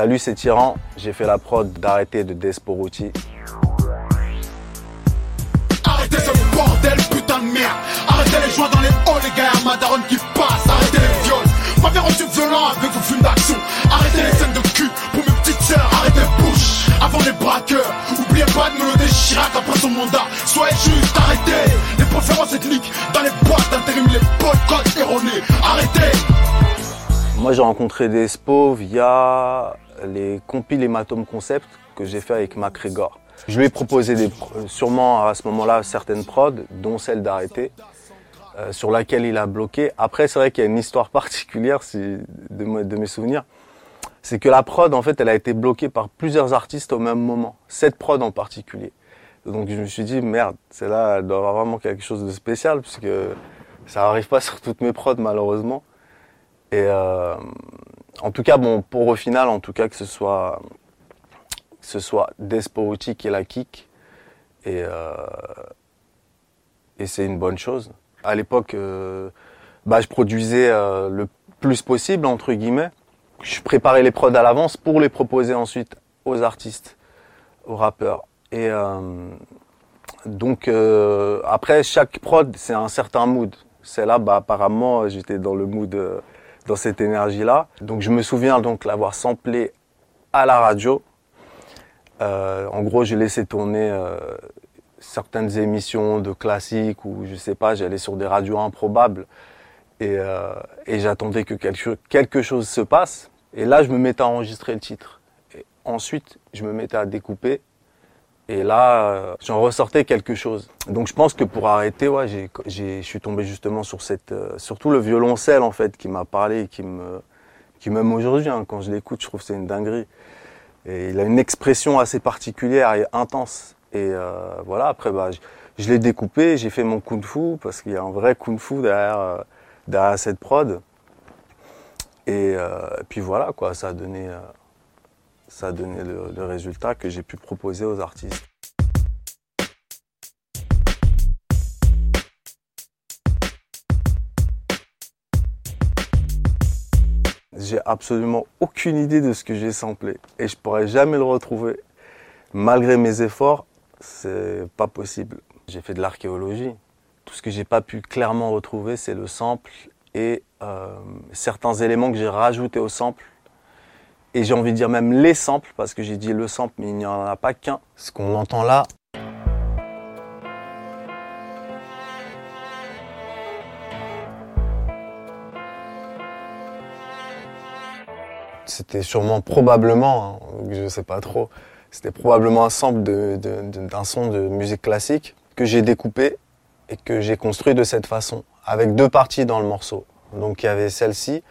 Salut, c'est Tyran. J'ai fait la prod d'arrêter de Desporuti. Arrêtez ce bordel, putain de merde. Arrêtez les joints dans les halls, les gars, ma daronne qui passe. Arrêtez les viols. M'avez rendu violent avec vos films d'action. Arrêtez les scènes de cul pour mes petites sœurs. Arrêtez bouche avant les braqueurs. Oubliez pas de Mélodie Chirac après son mandat. Soyez juste, arrêtez les préférences ethniques dans les boîtes d'intérim, les boycotts erronés. Arrêtez. Moi, j'ai rencontré Despo via les compiles Hématome Concept que j'ai fait avec MacGregor. Je lui ai proposé pro- sûrement à ce moment-là certaines prods, dont celle d'arrêter, euh, sur laquelle il a bloqué. Après, c'est vrai qu'il y a une histoire particulière si, de, mes souvenirs. C'est que la prod, en fait, elle a été bloquée par plusieurs artistes au même moment. Cette prod en particulier. Donc je me suis dit, merde, c'est là, elle doit avoir vraiment quelque chose de spécial, puisque ça n'arrive pas sur toutes mes prods, malheureusement. Et euh, en tout cas, bon, pour au final, en tout cas, que ce soit, que ce soit qui est la kick, et, euh, et c'est une bonne chose. À l'époque, euh, bah, je produisais euh, le plus possible, entre guillemets. Je préparais les prods à l'avance pour les proposer ensuite aux artistes, aux rappeurs. Et euh, donc, après, chaque prod, c'est un certain mood. Celle-là, bah, apparemment, j'étais dans le mood, dans cette énergie-là. Donc, je me souviens donc l'avoir samplé à la radio. Euh, en gros, j'ai laissé tourner euh, certaines émissions de classiques ou je sais pas, j'allais sur des radios improbables et, euh, j'attendais que quelque, quelque chose se passe. Et là, je me mettais à enregistrer le titre. Et ensuite, je me mettais à découper. Et là, euh, j'en ressortais quelque chose. Donc, je pense que pour arrêter, ouais, j'ai, j'ai, je suis tombé justement sur cette, euh, surtout le violoncelle en fait, qui m'a parlé, et qui me, qui même aujourd'hui, hein, quand je l'écoute, je trouve que c'est une dinguerie. Et il a une expression assez particulière et intense. Et euh, voilà, après, bah, je, l'ai découpé, j'ai fait mon kung-fu, parce qu'il y a un vrai kung-fu derrière, derrière cette prod. Et puis voilà, quoi, ça a donné, ça a donné le, résultat que j'ai pu proposer aux artistes. J'ai absolument aucune idée de ce que j'ai samplé et je pourrais jamais le retrouver. Malgré mes efforts, c'est pas possible. J'ai fait de l'archéologie. Tout ce que j'ai pas pu clairement retrouver, c'est le sample et euh, certains éléments que j'ai rajoutés au sample. Et j'ai envie de dire même les samples, parce que j'ai dit le sample, mais il n'y en a pas qu'un. Ce qu'on entend là, c'était sûrement probablement, hein, je sais pas trop, c'était probablement un sample d'un son de musique classique que j'ai découpé et que j'ai construit de cette façon, avec deux parties dans le morceau. Donc il y avait celle-ci,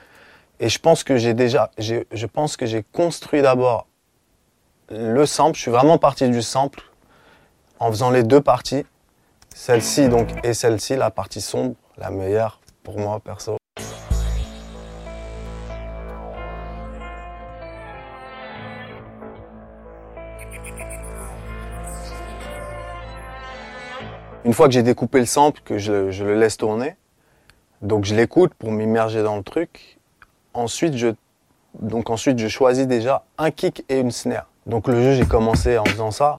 et je pense que j'ai déjà, je pense que j'ai construit d'abord le sample. Je suis vraiment parti du sample en faisant les deux parties, celle-ci donc et celle-ci, la partie sombre, la meilleure pour moi perso. Une fois que j'ai découpé le sample, que je, je le laisse tourner, donc je l'écoute pour m'immerger dans le truc. Ensuite, je, donc ensuite, je choisis déjà un kick et une snare. Donc le jeu, j'ai commencé en faisant ça.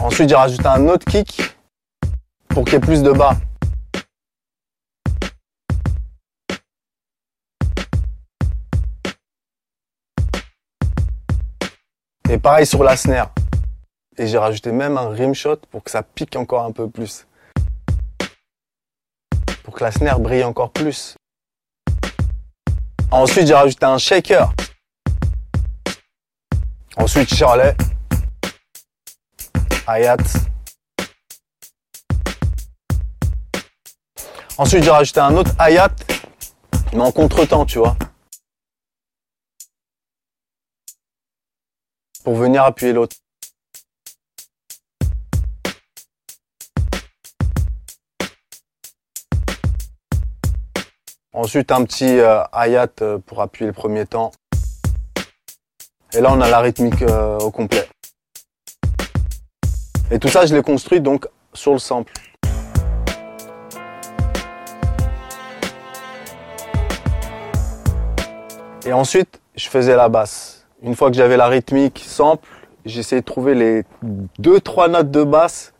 Ensuite, j'ai rajouté un autre kick pour qu'il y ait plus de bas. Et pareil sur la snare. Et j'ai rajouté même un rimshot pour que ça pique encore un peu plus. Pour que la snare brille encore plus. Ensuite, j'ai rajouté un shaker. Ensuite, Shirley. Hayat. Ensuite, j'ai rajouté un autre Hayat, mais en contre-temps, tu vois. Pour venir appuyer l'autre. Ensuite, un petit euh, hayat euh, pour appuyer le premier temps. Et là, on a la rythmique euh, au complet. Et tout ça, je l'ai construit donc sur le sample. Et ensuite, je faisais la basse. Une fois que j'avais la rythmique sample, j'essayais de trouver les deux, trois notes de basse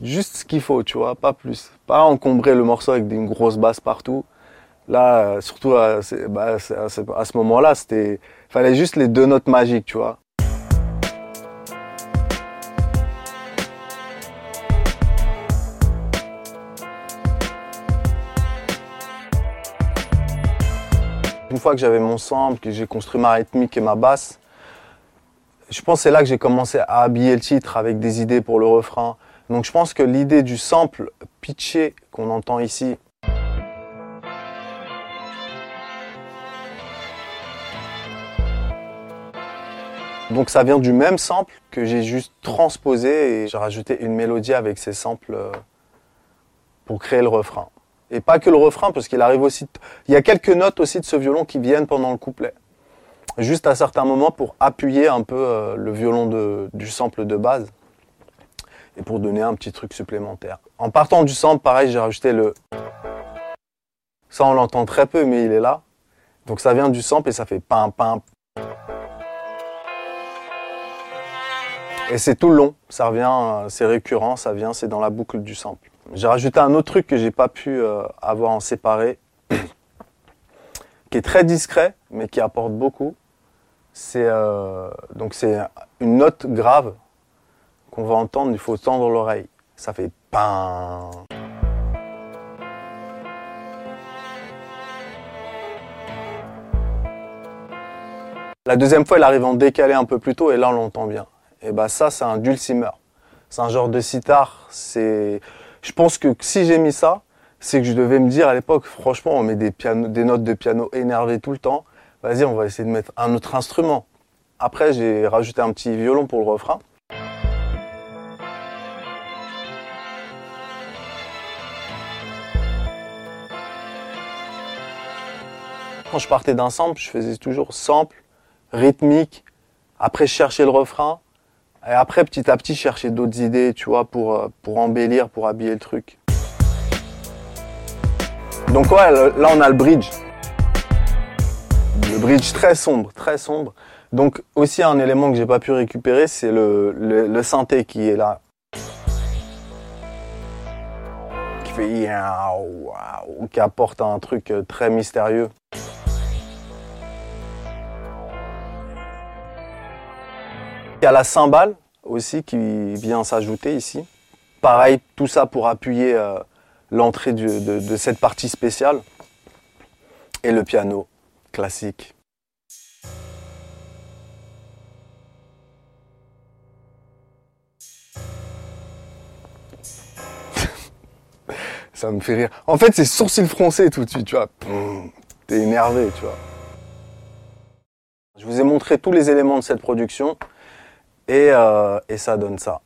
Juste ce qu'il faut, tu vois, pas plus. Pas encombrer le morceau avec une grosse basse partout. Là, surtout à, bah, à ce moment-là, c'était, fallait juste les deux notes magiques, tu vois. Une fois que j'avais mon sample, que j'ai construit ma rythmique et ma basse, je pense que c'est là que j'ai commencé à habiller le titre avec des idées pour le refrain. Donc je pense que l'idée du sample pitché qu'on entend ici, Donc ça vient du même sample que j'ai juste transposé et j'ai rajouté une mélodie avec ces samples euh, pour créer le refrain. Et pas que le refrain, parce qu'il arrive aussi. Il y a quelques notes aussi de ce violon qui viennent pendant le couplet. Juste à certains moments pour appuyer un peu euh, le violon du sample de base. Et pour donner un petit truc supplémentaire. En partant du sample, pareil, j'ai rajouté le. Ça, on l'entend très peu, mais il est là. Donc ça vient du sample et ça fait pim, pim. Et c'est tout le long. Ça revient, euh, c'est récurrent, ça vient, c'est dans la boucle du sample. J'ai rajouté un autre truc que j'ai pas pu euh, avoir en séparé, qui est très discret, mais qui apporte beaucoup. C'est euh, donc c'est une note grave qu'on va entendre. Il faut tendre l'oreille. Ça fait pain. La deuxième fois, elle arrive en décalé un peu plus tôt et là on l'entend bien. Et bah ça, c'est un dulcimer. C'est un genre de sitar. C'est je pense que si j'ai mis ça, c'est que je devais me dire à l'époque, franchement, on met des notes de piano énervées tout le temps. Vas-y, on va essayer de mettre un autre instrument. Après, j'ai rajouté un petit violon pour le refrain. Quand je partais d'un sample, je faisais toujours sample, rythmique. Après, je cherchais le refrain. Et après, petit à petit, chercher d'autres idées, tu vois, pour, euh, pour embellir, pour habiller le truc. Donc ouais, là on a le bridge. Le bridge très sombre, très sombre. Donc aussi un élément que j'ai pas pu récupérer, c'est le, le, synthé qui est là. Qui fait qui apporte un truc euh, très mystérieux. Il y a la cymbale aussi qui vient s'ajouter ici. Pareil, tout ça pour appuyer euh, l'entrée de, cette partie spéciale. Et le piano classique. ça me fait rire. En fait, c'est sourcil froncé tout de suite, tu vois. T'es énervé, tu vois. Je vous ai montré tous les éléments de cette production. Euh, et, ça donne ça.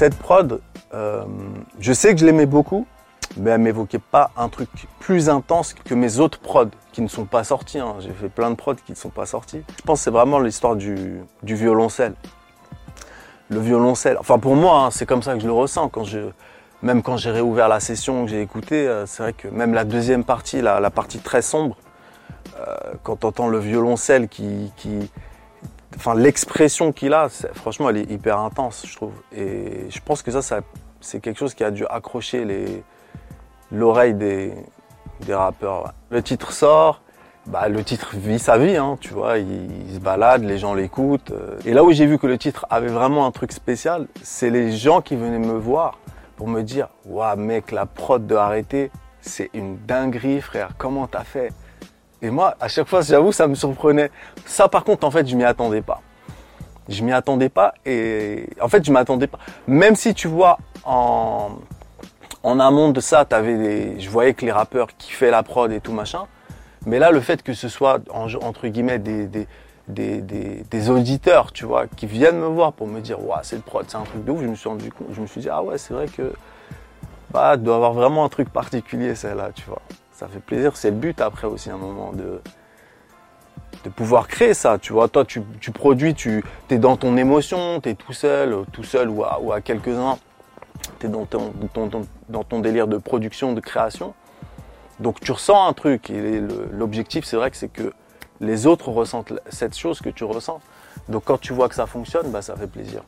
Cette prod, euh, je sais que je l'aimais beaucoup, mais elle m'évoquait pas un truc plus intense que mes autres prods qui ne sont pas sortis. Hein. J'ai fait plein de prods qui ne sont pas sortis. Je pense que c'est vraiment l'histoire du, violoncelle. Le violoncelle, enfin pour moi, hein, c'est comme ça que je le ressens. Même quand j'ai réouvert la session que j'ai écouté, euh, c'est vrai que même la deuxième partie, la, partie très sombre, euh, quand on entend le violoncelle qui, enfin, l'expression qu'il a, franchement, elle est hyper intense, je trouve. Et je pense que ça, ça c'est quelque chose qui a dû accrocher l'oreille des, des rappeurs. Le titre sort, bah, le titre vit sa vie, hein, tu vois, il, se balade, les gens l'écoutent. Euh. Et là où j'ai vu que le titre avait vraiment un truc spécial, c'est les gens qui venaient me voir pour me dire Waouh, mec, la prod de Arrêter, c'est une dinguerie, frère, comment t'as fait? Et moi, à chaque fois, j'avoue, ça me surprenait. Ça, par contre, en fait, je m'y attendais pas. Je m'y attendais pas et en fait, je m'attendais pas. Même si tu vois, en, en amont de ça, avais des, je voyais que les rappeurs kiffaient la prod et tout machin. Mais là, le fait que ce soit, entre guillemets, des, des, des, des, auditeurs, tu vois, qui viennent me voir pour me dire, waouh, c'est le prod, c'est un truc de ouf, je me suis rendu compte, je me suis dit, ah ouais, c'est vrai que, bah, doit avoir vraiment un truc particulier, celle-là, tu vois. Ça fait plaisir, c'est le but après aussi, un moment de, pouvoir créer ça, tu vois. Toi, tu, produis, tu es dans ton émotion, tu es tout seul, tout seul ou à, quelques-uns, tu es dans ton, dans ton délire de production, de création. Donc tu ressens un truc et l'objectif c'est vrai que c'est que les autres ressentent cette chose que tu ressens. Donc quand tu vois que ça fonctionne, bah, ça fait plaisir.